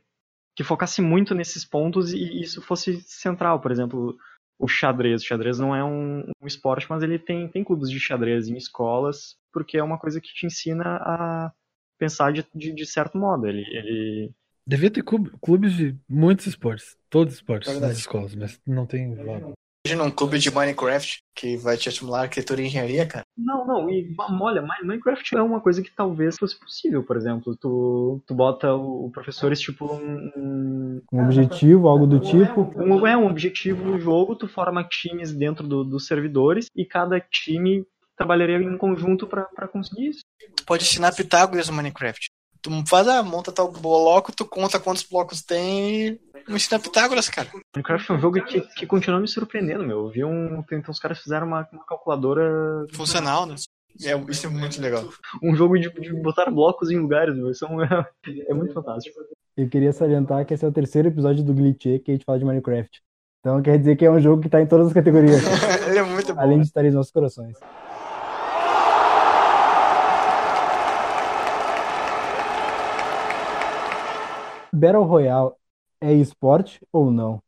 que focasse muito nesses pontos e isso fosse central. Por exemplo, o xadrez. O xadrez não é um, um esporte, mas ele tem, tem clubes de xadrez em escolas, porque é uma coisa que te ensina a pensar de, de, de certo modo. Ele, ele Devia ter clube- clubes de muitos esportes, todos os esportes É nas escolas, mas não tem vaga. Imagina um clube de Minecraft que vai te estimular arquitetura e engenharia, cara. Não, não, e olha, Mi- Minecraft é uma coisa que talvez fosse possível, por exemplo. Tu, tu bota o o professor estipula um, um, Um objetivo, algo do tipo. um, é um objetivo no jogo, tu forma times dentro do- dos servidores e cada time trabalharia em conjunto pra pra conseguir isso. Tu pode ensinar Pitágoras no Minecraft. Tu faz a monta tal bloco, tu conta quantos blocos tem e me ensina Pitágoras, cara. Minecraft é um jogo que, que continua me surpreendendo, meu. Eu vi um. Então os caras fizeram uma, uma calculadora. Funcional, né? É, isso é muito legal. Um jogo de, de botar blocos em lugares, meu. Isso é, um- é muito fantástico. Eu queria salientar que esse é o terceiro episódio do Glitch que a gente fala de Minecraft. Então quer dizer que é um jogo que tá em todas as categorias, Ele é muito bom. além né? de estar em nossos corações. Battle Royale é esporte ou não?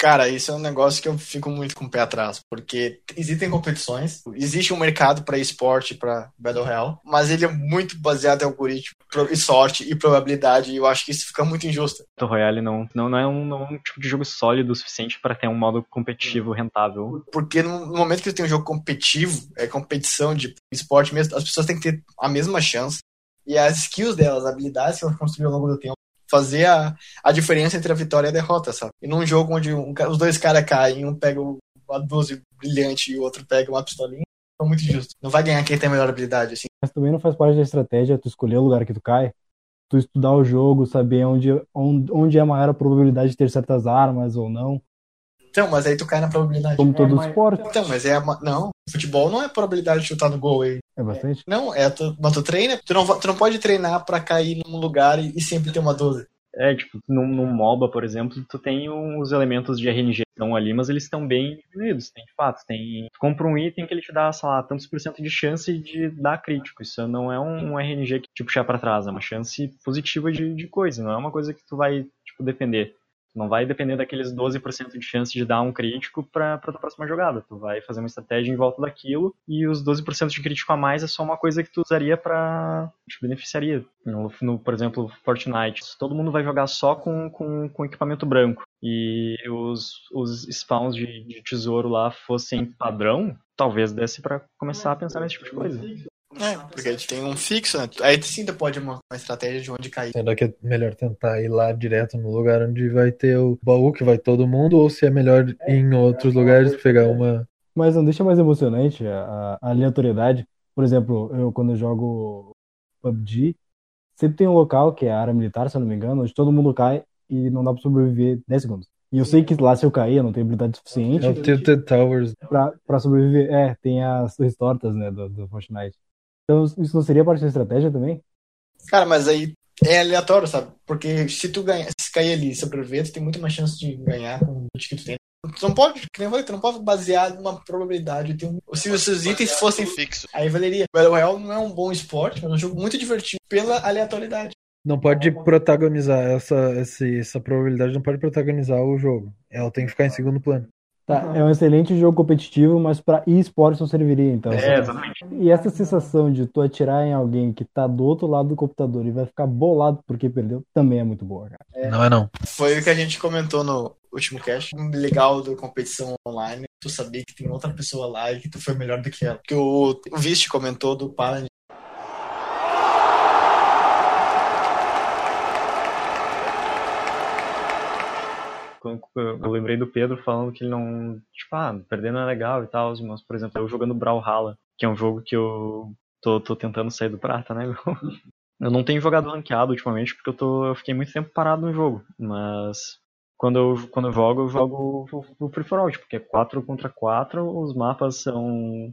Cara, isso é um negócio que eu fico muito com o pé atrás, porque existem competições, existe um mercado para esporte, para Battle Royale, mas ele é muito baseado em algoritmo e sorte e probabilidade, e eu acho que isso fica muito injusto. Battle Royale não, não, não, é um, não é um tipo de jogo sólido o suficiente para ter um modo competitivo rentável. Porque no, no momento que tu tem um jogo competitivo, é competição de esporte mesmo, as pessoas têm que ter a mesma chance. E as skills delas, as habilidades que elas construíram ao longo do tempo, fazer a, a diferença entre a vitória e a derrota, sabe? E num jogo onde um os dois caras caem, um pega uma 12 brilhante e o outro pega uma pistolinha, é muito injusto. Não vai ganhar quem tem a melhor habilidade, assim. Mas também não faz parte da estratégia tu escolher o lugar que tu cai, tu estudar o jogo, saber onde, onde, onde é maior a probabilidade de ter certas armas ou não, Então, mas aí tu cai na probabilidade. como todo mas... esporte. Então, mas é. uma- Não, futebol não é probabilidade de chutar no gol aí. É bastante. Não, é tu, mas tu treina, tu não, tu não pode treinar pra cair num lugar e, e sempre ter uma 12. É, tipo, num, num MOBA, por exemplo, tu tem os elementos de RNG que estão ali, mas eles estão bem diminuídos, tem de fato. Tem, tu compra um item que ele te dá, sei lá, tantos por cento de chance de dar crítico. Isso não é um, um RNG que te puxar pra trás, é uma chance positiva de, de coisa, não é uma coisa que tu vai, tipo, defender. Tu não vai depender daqueles 12% de chance de dar um crítico pra tua próxima jogada. Tu vai fazer uma estratégia em volta daquilo e os 12% de crítico a mais é só uma coisa que tu usaria pra. te beneficiaria. No, no, por exemplo, Fortnite. Todo mundo vai jogar só com, com, com equipamento branco e os, os spawns de, de tesouro lá fossem padrão, talvez desse pra começar a pensar nesse tipo de coisa. É, porque a gente tem um fixo, né? Aí sim tu pode montar uma estratégia de onde cair. Será que é melhor tentar ir lá direto no lugar onde vai ter o baú que vai todo mundo, ou se é melhor ir em outros lugares pegar uma. Mas não deixa mais emocionante a, a aleatoriedade. Por exemplo, eu quando eu jogo PUBG, sempre tem um local, que é a área militar, se eu não me engano, onde todo mundo cai e não dá pra sobreviver 10 segundos. E eu sei que lá se eu cair, eu não tenho habilidade suficiente É o Tilted Towers. pra, pra sobreviver. É, tem as torres tortas, né, do, do Fortnite. Então isso não seria parte da estratégia também? Cara, mas aí é aleatório, sabe? Porque se tu ganhar, se cair ali e sobreviver, tu tem muito mais chance de ganhar com o que tu tem. Tu não pode, que nem eu falei, tu não pode basear numa probabilidade. Tem um- se os seus itens fossem fixos, aí valeria. Battle Royale não é um bom esporte, mas é um jogo muito divertido pela aleatoriedade. Não pode protagonizar essa, essa, essa probabilidade, não pode protagonizar o jogo. Ela tem que ficar em segundo plano. Tá, é um excelente jogo competitivo, mas pra esportes não serviria, então. É, exatamente. E essa sensação de tu atirar em alguém que tá do outro lado do computador e vai ficar bolado porque perdeu, também é muito boa, cara. Não é não. Foi o que a gente comentou no último cast. Legal da competição online é tu saber que tem outra pessoa lá e que tu foi melhor do que ela. Que o, o Vist comentou do Paladin. Eu lembrei do Pedro falando que ele não. Tipo, ah, perder não é legal e tal, mas, por exemplo, eu jogando Brawlhalla, que é um jogo que eu tô, tô tentando sair do prata, né? Eu não tenho jogado ranqueado ultimamente porque eu, tô, eu fiquei muito tempo parado no jogo, mas quando eu, quando eu jogo, eu jogo o- Free for All, porque é 4 contra 4, os mapas são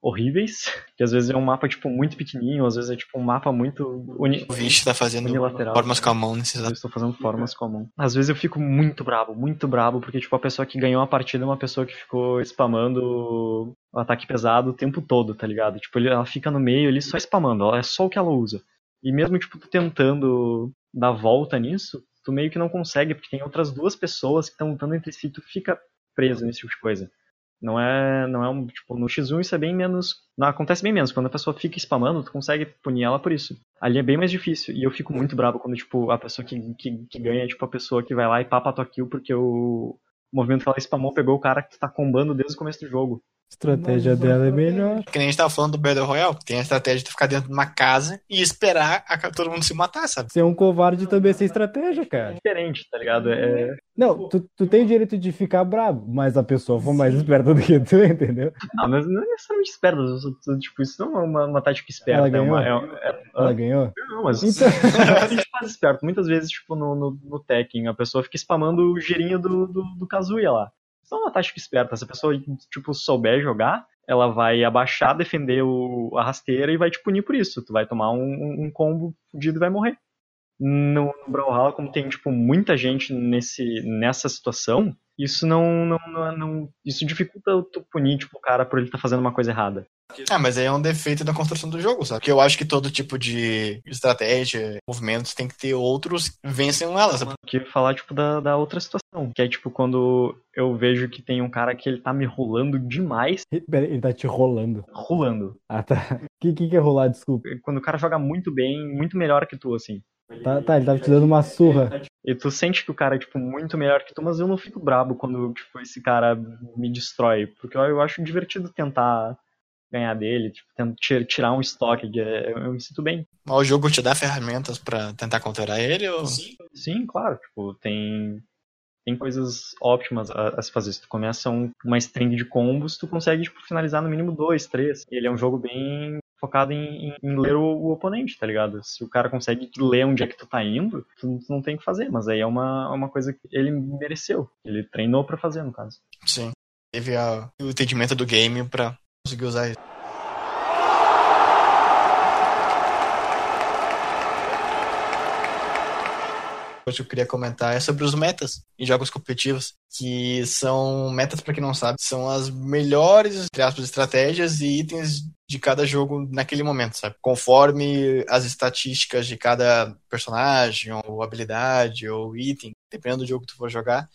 horríveis, que às vezes é um mapa tipo muito pequenininho, às vezes é tipo um mapa muito uni- O Vist tá fazendo unilateral. formas com a mão nesses Eu estou fazendo formas com a mão. Às vezes eu fico muito bravo, muito bravo, porque tipo, a pessoa que ganhou a partida é uma pessoa que ficou spamando o ataque pesado o tempo todo, tá ligado? Tipo, ela fica no meio ali só spamando, ela- é só o que ela usa. E mesmo, tipo, tu tentando dar volta nisso, tu meio que não consegue, porque tem outras duas pessoas que estão lutando entre si, tu fica preso nesse tipo de coisa. Não é, não é um, tipo, no X1 isso é bem menos, não, acontece bem menos, quando a pessoa fica spamando, tu consegue punir ela por isso. Ali é bem mais difícil, e eu fico muito bravo quando, tipo, a pessoa que, que, que ganha é, tipo, a pessoa que vai lá e papa a tua kill porque o, movimento que ela spamou pegou o cara que tu tá combando desde o começo do jogo. Estratégia dela é melhor. Que nem a gente tava falando do Battle Royale, tem a estratégia de ficar dentro de uma casa e esperar a, todo mundo se matar, sabe? Ser um covarde também é sem estratégia, cara. É diferente, tá ligado? É... Não, tu, tu tem o direito de ficar bravo, mas a pessoa foi mais esperta do que tu, entendeu? Ah, mas não é necessariamente esperta, tipo, isso não é uma, uma tática esperta. Ela ganhou? É uma, é, é, Ela ganhou? Não, mas Então- a gente faz esperto. Muitas vezes, tipo, no, no, no Tekken, a pessoa fica spamando o girinho do, do, do Kazuya lá. Isso é uma tática esperta. Se a pessoa, tipo, souber jogar, ela vai abaixar, defender o, a rasteira e vai te punir por isso. Tu vai tomar um, um- combo fudido e vai morrer. No, no Brawlhalla, como tem, tipo, muita gente nesse, nessa situação, isso não, não, não, não- Isso dificulta tu punir, tipo, o cara por ele estar fazendo uma coisa errada. Ah, mas aí é um defeito da construção do jogo, sabe? Porque eu acho que todo tipo de estratégia, movimentos, tem que ter outros que vencem elas. sabe? que falar, tipo, da, da outra situação. Que é, tipo, quando eu vejo que tem um cara que ele tá me rolando demais, Pera, ele tá te rolando. rolando. Ah, tá. O que, que que é rolar, desculpa? Quando o cara joga muito bem, muito melhor que tu, assim. Tá, tá, ele tava te dando uma surra. E tu sente que o cara é, tipo, muito melhor que tu, mas eu não fico brabo quando, tipo, esse cara me destrói. Porque eu, eu acho divertido tentar ganhar dele, tipo, tentar ti- tirar um estoque, que é- eu, eu me sinto bem. Mas o jogo te dá ferramentas pra tentar controlar ele ou... Sim, claro, tipo, tem, tem coisas ótimas a, a se fazer. Se tu começa um- uma string de combos, tu consegue, tipo, finalizar no mínimo dois, três. E ele é um jogo bem focado em, em- ler o, o oponente, tá ligado? Se o cara consegue ler onde é que tu tá indo, tu, tu não tem o que fazer, mas aí é uma, é uma coisa que ele mereceu. Ele treinou pra fazer, no caso. Sim. Teve a- o entendimento do game pra conseguir usar isso. Coisa que eu queria comentar é sobre os metas em jogos competitivos, que são metas, pra quem não sabe, são as melhores, entre aspas, estratégias e itens de cada jogo naquele momento, sabe? Conforme as estatísticas de cada personagem, ou habilidade, ou item, dependendo do jogo que tu for jogar,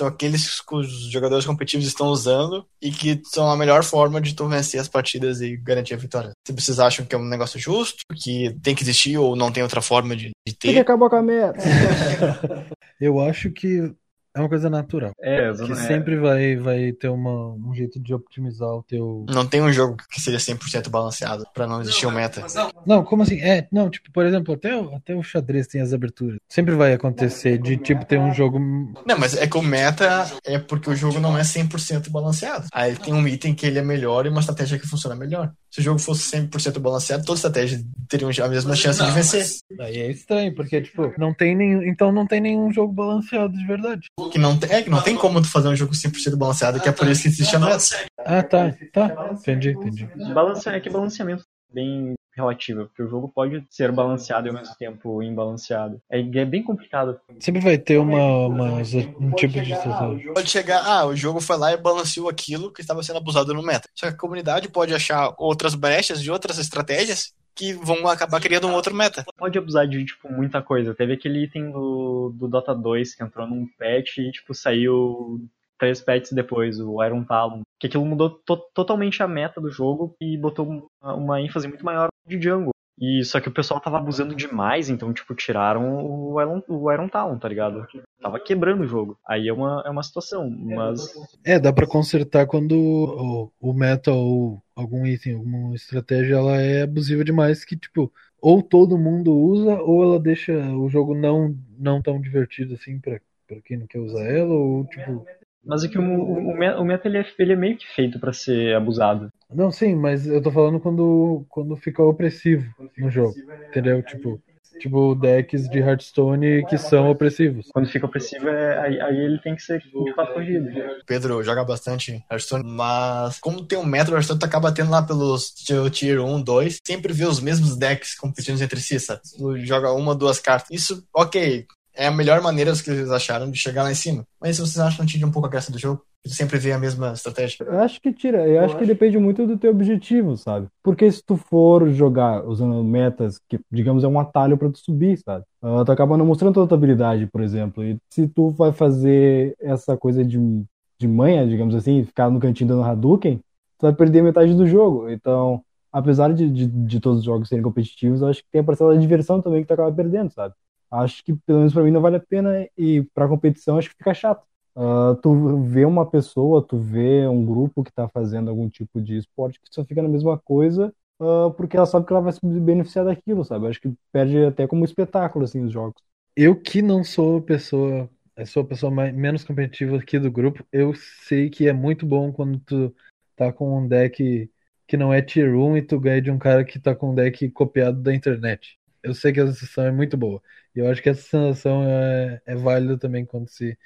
são aqueles que os jogadores competitivos estão usando e que são a melhor forma de tu vencer as partidas e garantir a vitória. Se vocês acham que é um negócio justo, que tem que existir ou não tem outra forma de, de Tem que ter, acabar com a meta. Eu acho que é uma coisa natural. É, Que sempre vai, vai ter uma, um jeito de optimizar o teu. não tem um jogo que seja 100% balanceado pra não existir um meta. Não, como assim? É, não, tipo, por exemplo, até, o- até o xadrez tem as aberturas. Sempre vai acontecer de, tipo, ter um jogo. Não, mas é que o meta é porque o jogo não é 100% balanceado. Aí tem um item que ele é melhor e uma estratégia que funciona melhor. Se o jogo fosse 100% balanceado, toda estratégia teria a mesma chance de vencer. Aí é estranho, porque, tipo, não tem nenhum. Então não tem nenhum jogo balanceado de verdade. Que não tem, é que não tem como tu fazer um jogo 100% balanceado, que é por isso que existe a meta. Ah, tá, tá. Entendi, entendi. Balance... É que balanceamento é bem relativo, porque o jogo pode ser balanceado e ao mesmo tempo imbalanceado. É, é bem complicado. Sempre vai ter uma, uma- um tipo de estratégia. Pode chegar, ah, o jogo foi lá e balanceou aquilo que estava sendo abusado no meta. Só que a comunidade pode achar outras brechas de outras estratégias que vão acabar criando um outro meta. Pode abusar de, tipo, muita coisa. Teve aquele item do, do Dota 2 que entrou num patch e, tipo, saiu três patches depois, o Iron Talon. Que aquilo mudou to- totalmente a meta do jogo e botou uma, uma ênfase muito maior de jungle. E só que o pessoal tava abusando demais, então, tipo, tiraram o Iron, o Iron Talon, tá ligado? Tava quebrando o jogo. Aí é uma, é uma situação, mas É, dá pra consertar quando o, o meta ou algum item, alguma estratégia, ela é abusiva demais que, tipo, ou todo mundo usa, ou ela deixa o jogo não, não tão divertido assim pra, pra quem não quer usar ela, ou, tipo... Mas é que o, o, o me- o meta ele é, ele é meio que feito pra ser abusado. Não, sim, mas eu tô falando quando, quando fica opressivo no jogo, entendeu? Tipo, tipo decks de Hearthstone que são opressivos. Quando fica opressivo, é, aí, aí ele tem que ser de fato corrigido. O Pedro joga bastante Hearthstone, mas como tem um meta, o Hearthstone tu acaba tendo lá pelos tier- Tier 1, 2, sempre vê os mesmos decks competindo entre si, sabe? Tu joga uma, duas cartas. Isso, ok, é a melhor maneira que eles acharam de chegar lá em cima. Mas se vocês acham que não tira um pouco a graça do jogo? Sempre vê a mesma estratégia. Eu acho que tira, eu acho que depende muito do teu objetivo, sabe? Porque se tu for jogar usando metas que, digamos, é um atalho pra tu subir, sabe? Ah, tu acaba não mostrando toda a tua habilidade, por exemplo. E se tu vai fazer essa coisa de, de manha, digamos assim, ficar no cantinho dando Hadouken, tu vai perder metade do jogo. Então, apesar de, de, de todos os jogos serem competitivos, eu acho que tem a parcela da diversão também que tu acaba perdendo, sabe? Acho que, pelo menos pra mim, não vale a pena e pra competição acho que fica chato. Uh, tu vê uma pessoa, tu vê um grupo que tá fazendo algum tipo de esporte que só fica na mesma coisa uh, porque ela sabe que ela vai se beneficiar daquilo, sabe? Acho que perde até como espetáculo, assim, os jogos. Eu que não sou pessoa, sou a pessoa mais, menos competitiva aqui do grupo, eu sei que é muito bom quando tu tá com um deck que não é tier 1 e tu ganha de um cara que tá com um deck copiado da internet. Eu sei que a sensação é muito boa. E eu acho que essa sensação é, é válida também quando se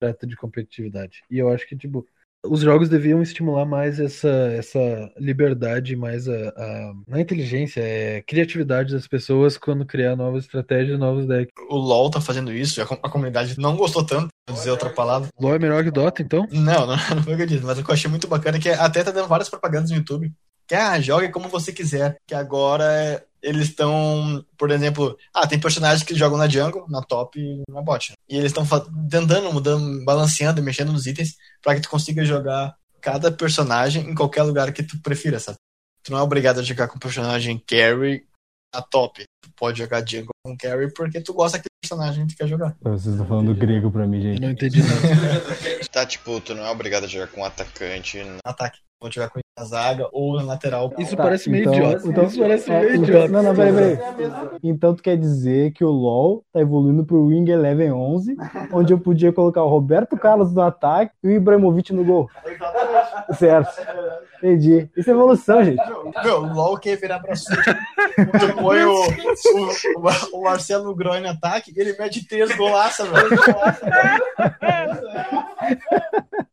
trata de competitividade. E eu acho que, tipo, os jogos deviam estimular mais essa, essa liberdade, mais a, a, não é inteligência, é criatividade das pessoas quando criar novas estratégias, novos decks. O LoL tá fazendo isso, a, a comunidade não gostou tanto, vou dizer outra palavra. LoL é melhor que Dota, então? Não, não, não foi o que eu disse, mas o que eu achei muito bacana é que até tá dando várias propagandas no YouTube. Que, ah, jogue como você quiser, que agora eles estão, por exemplo, ah, tem personagens que jogam na jungle, na top e na bot. E eles estão tentando, mudando, balanceando, mexendo nos itens para que tu consiga jogar cada personagem em qualquer lugar que tu prefira, sabe? Tu não é obrigado a jogar com personagem carry na top. Tu pode jogar jungle com carry porque tu gosta daquele personagem que tu quer jogar. Vocês estão falando grego pra mim, gente. Eu não entendi nada. tá, tipo, tu não é obrigado a jogar com atacante. Ataque. Vou jogar com a zaga ou na lateral. Isso tá, parece meio então, idiota. Então, Isso parece é, meio então, idiota. Não, não, peraí, peraí. Então tu quer dizer que o LoL tá evoluindo pro Wing Eleven 11, onde eu podia colocar o Roberto Carlos no ataque e o Ibrahimovic no gol. Certo. Entendi. Isso é evolução, gente. Meu, o LoL quer virar pra frente. Tu põe o, o, o Marcelo Groen no ataque e ele mete três golaças, velho. Eu,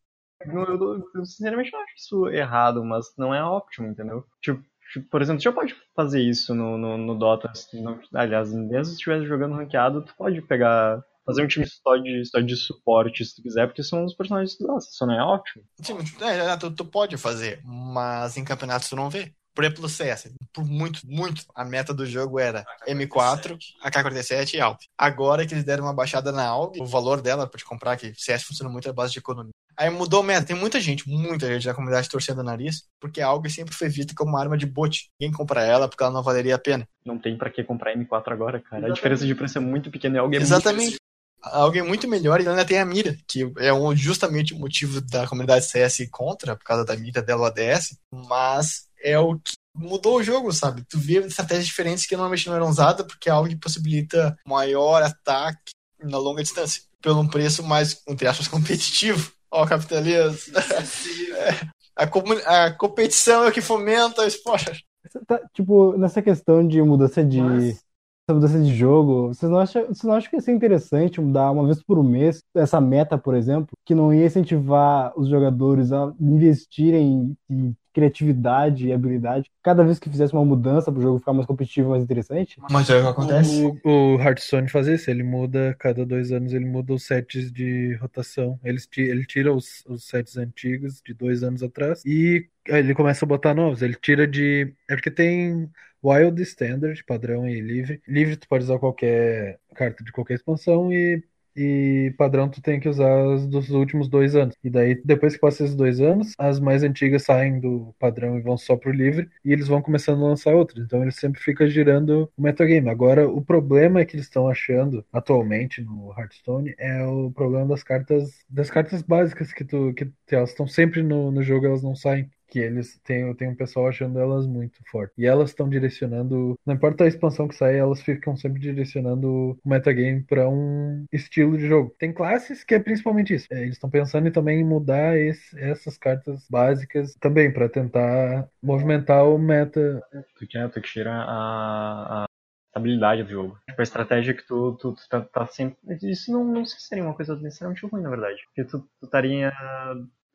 eu, eu, sinceramente não acho isso errado, mas não é óptimo, entendeu? Tipo, tipo por exemplo, tu já pode fazer isso no, no, no Dota. Aliás, mesmo se estivesse jogando ranqueado, tu pode pegar. Fazer um time só de, só de suporte se tu quiser, porque são os personagens que tu isso não é ótimo. Sim, é, tu, tu pode fazer, mas em campeonatos tu não vê. Por exemplo, o CS, por muito, muito, a meta do jogo era M4, AK-47 e AUG. Agora que eles deram uma baixada na AUG, o valor dela para te comprar, que CS funciona muito à base de economia. Aí mudou a meta. Tem muita gente, muita gente da comunidade torcendo o nariz, porque a AUG sempre foi vista como uma arma de bote. Ninguém compra ela porque ela não valeria a pena. Não tem para que comprar M4 agora, cara. Exatamente. A diferença de preço é muito pequena e a AUG é Exatamente. Alguém muito melhor e ainda tem a mira, que é um, justamente o motivo da comunidade CS contra, por causa da mira dela ADS, mas é o que mudou o jogo, sabe? Tu vê estratégias diferentes que normalmente não eram usadas, porque é algo que possibilita maior ataque na longa distância, pelo um preço mais, entre aspas, competitivo. Ó, oh, capitalismo. a, a competição é o que fomenta o esporte. Tá, tipo, nessa questão de mudança de. Mas essa mudança de jogo, vocês não, acham, vocês não acham que ia ser interessante mudar uma vez por mês essa meta, por exemplo, que não ia incentivar os jogadores a investirem em criatividade e habilidade cada vez que fizesse uma mudança para o jogo ficar mais competitivo, mais interessante? Mas é o que acontece. O, o Hearthstone faz isso, ele muda, cada dois anos ele muda os sets de rotação. Ele, ele tira os, os sets antigos de dois anos atrás e ele começa a botar novos. Ele tira de. É porque tem Wild Standard, padrão e livre. Livre tu pode usar qualquer carta de qualquer expansão e, e padrão tu tem que usar as dos últimos dois anos. E daí, depois que passa esses dois anos, as mais antigas saem do padrão e vão só pro livre e eles vão começando a lançar outras. Então ele sempre fica girando o metagame. Agora, o problema que eles estão achando atualmente no Hearthstone é o problema das cartas das cartas básicas que tu que elas estão sempre no, no jogo, elas não saem que eles têm, tem um pessoal achando elas muito fortes. E elas estão direcionando, não importa a expansão que sai, elas ficam sempre direcionando o metagame para um estilo de jogo. Tem classes que é principalmente isso. É, eles estão pensando em também mudar esse, essas cartas básicas também para tentar movimentar o meta. Tu quer, tu tira a, a habilidade do jogo. Tipo, a estratégia que tu, tu, tu tá, tá, sempre. Isso não, não sei se seria uma coisa necessariamente ruim, na verdade. Porque tu, tu estaria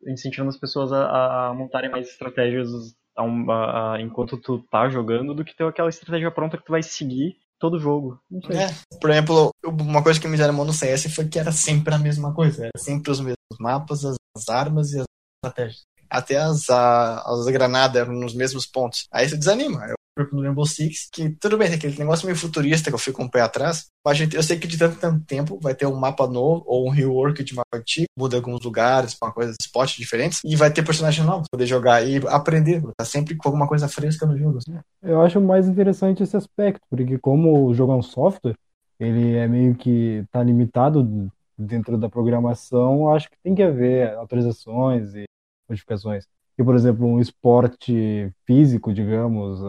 incentivando as pessoas a, a montarem mais estratégias a, a, enquanto tu tá jogando do que ter aquela estratégia pronta que tu vai seguir todo jogo. É, por exemplo, uma coisa que me deram no CS foi que era sempre a mesma coisa. Era sempre os mesmos mapas, as, as armas e as estratégias. Até as, a, as granadas eram nos mesmos pontos. Aí você desanima. Eu no Rainbow Six, que tudo bem, tem aquele negócio meio futurista que eu fico um pé atrás, mas eu sei que de tanto, tanto tempo vai ter um mapa novo ou um rework de mapa antigo, muda alguns lugares, uma coisa, spots diferentes, e vai ter personagem novo, poder jogar e aprender, tá sempre com alguma coisa fresca no jogo. Assim. Eu acho mais interessante esse aspecto, porque como o jogo é um software, ele é meio que tá limitado dentro da programação, acho que tem que haver autorizações e modificações. E, por exemplo, um esporte físico, digamos,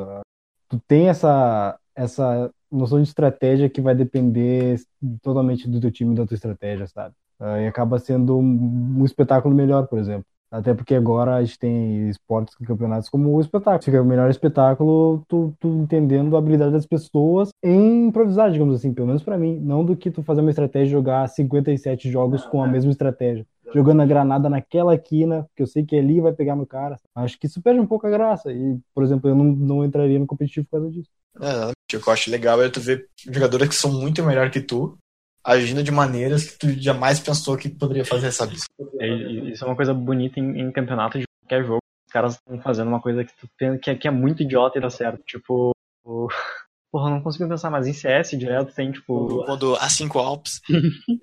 tu tem essa, essa noção de estratégia que vai depender totalmente do teu time da tua estratégia, sabe? Uh, e acaba sendo um, um espetáculo melhor, por exemplo. Até porque agora a gente tem esportes e campeonatos como o espetáculo. Fica o melhor espetáculo tu, tu entendendo a habilidade das pessoas em improvisar, digamos assim, pelo menos para mim. Não do que tu fazer uma estratégia e jogar 57 jogos com a mesma estratégia. Jogando a granada naquela quina, que eu sei que ali vai pegar no cara. Acho que isso perde um pouco a graça. E, por exemplo, eu não, não entraria no competitivo por causa disso. É, o que eu acho legal é tu ver jogadores que são muito melhor que tu agindo de maneiras que tu jamais pensou que poderia fazer, sabe? É, isso é uma coisa bonita em, em campeonato de qualquer jogo. Os caras estão fazendo uma coisa que, tu, que, é, que é muito idiota e dá certo. Tipo, o... Porra, não consigo pensar, mas em CS direto tem, tipo. Quando a 5 Alps,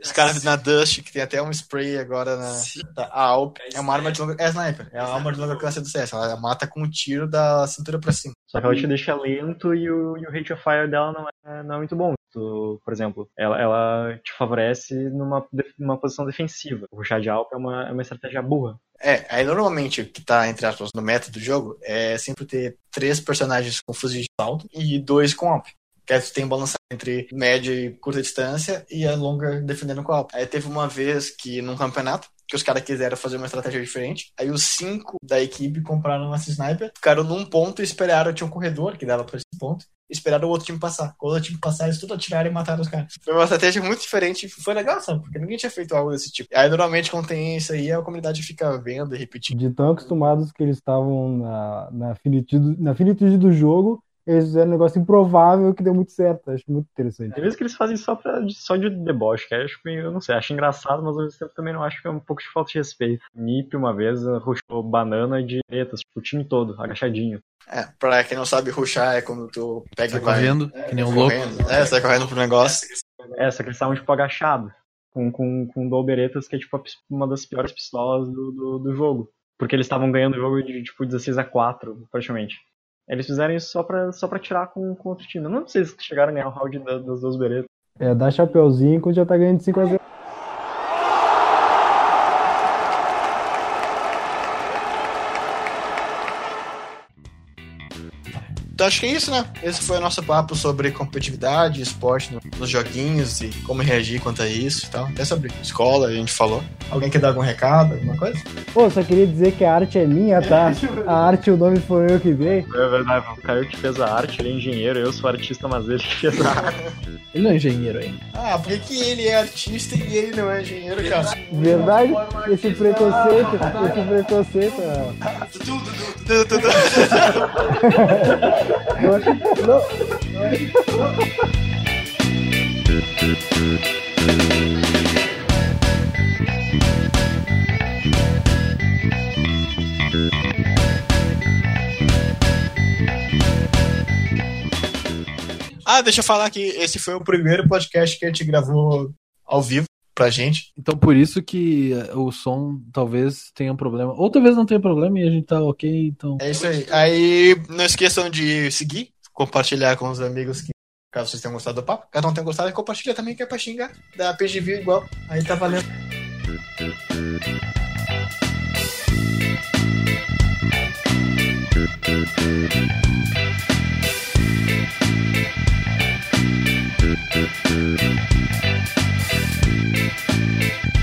os caras na Dust, que tem até um spray agora na. A Alp é uma arma de longa. É sniper, é uma arma de longa classe do CS. Ela mata com um tiro da cintura pra cima. Só que ela te deixa lento e o, e o rate of fire dela não é, não é muito bom. Tu, por exemplo, ela, ela te favorece numa, numa posição defensiva. O rushar de Alp é uma, é uma estratégia burra. É, aí normalmente o que tá, entre aspas, no método do jogo é sempre ter três personagens com fuzil de salto e dois com Alp. Que aí tem balançar entre média e curta distância e a longa defendendo com Alp. Aí teve uma vez que num campeonato, que os caras quiseram fazer uma estratégia diferente. Aí os cinco da equipe compraram essa sniper, ficaram num ponto e esperaram, tinha um corredor que dava pra esse ponto esperaram o outro time passar. Quando o outro time passar, eles tudo atiraram e mataram os caras. Foi uma estratégia muito diferente. Foi legal, sabe? Porque ninguém tinha feito algo desse tipo. Aí, normalmente, quando tem isso aí, a comunidade fica vendo e repetindo. De tão acostumados que eles estavam na, na, finitude, na finitude do jogo, eles fizeram um negócio improvável que deu muito certo. Acho muito interessante. Tem vezes que eles fazem só, pra, só de deboche, que acho eu não sei, acho engraçado, mas ao mesmo tempo também não acho que é um pouco de falta de respeito. Nip uma vez rushou banana de diretas, tipo, o time todo, agachadinho. É, pra quem não sabe, ruxar é quando tu pega sai e vai. correndo, que nem um louco. É, sai correndo pro negócio. É, só que eles estavam, tipo, agachados. Com, com, com Dolberetas, que é, tipo, uma das piores pistolas do, do, do jogo. Porque eles estavam ganhando o jogo de, tipo, 16 a 4 praticamente. Eles fizeram isso só pra, só pra tirar com, com outro time. Eu não sei se chegaram a ganhar o round das duas beretas. É, dá chapeuzinho quando já tá ganhando de 5x0. Então acho que é isso, né? Esse foi o nosso papo sobre competitividade, esporte nos joguinhos e como reagir quanto a isso e tal. Até sobre escola, a gente falou. Alguém quer dar algum recado, alguma coisa? Pô, só queria dizer que a arte é minha, tá? A arte, o nome foi eu que dei. É verdade, o Caio que fez a arte, ele é engenheiro, eu sou artista, mas ele que fez a arte. Ele não é engenheiro ainda. Ah, por que ele é artista e ele não é engenheiro, cara? Verdade? Esse preconceito, esse preconceito. Tudo, tudo, tudo, tudo. Ah, deixa eu falar que esse foi o primeiro podcast que a gente gravou ao vivo pra gente. Então por isso que o som talvez tenha um problema. Ou talvez não tenha problema e a gente tá ok, então. É isso aí. Aí não esqueçam de seguir, compartilhar com os amigos que. Caso vocês tenham gostado do papo. Caso não tenham gostado, compartilha também, que é pra xingar. Dá view igual. Aí tá valendo. Thank you. Thank you.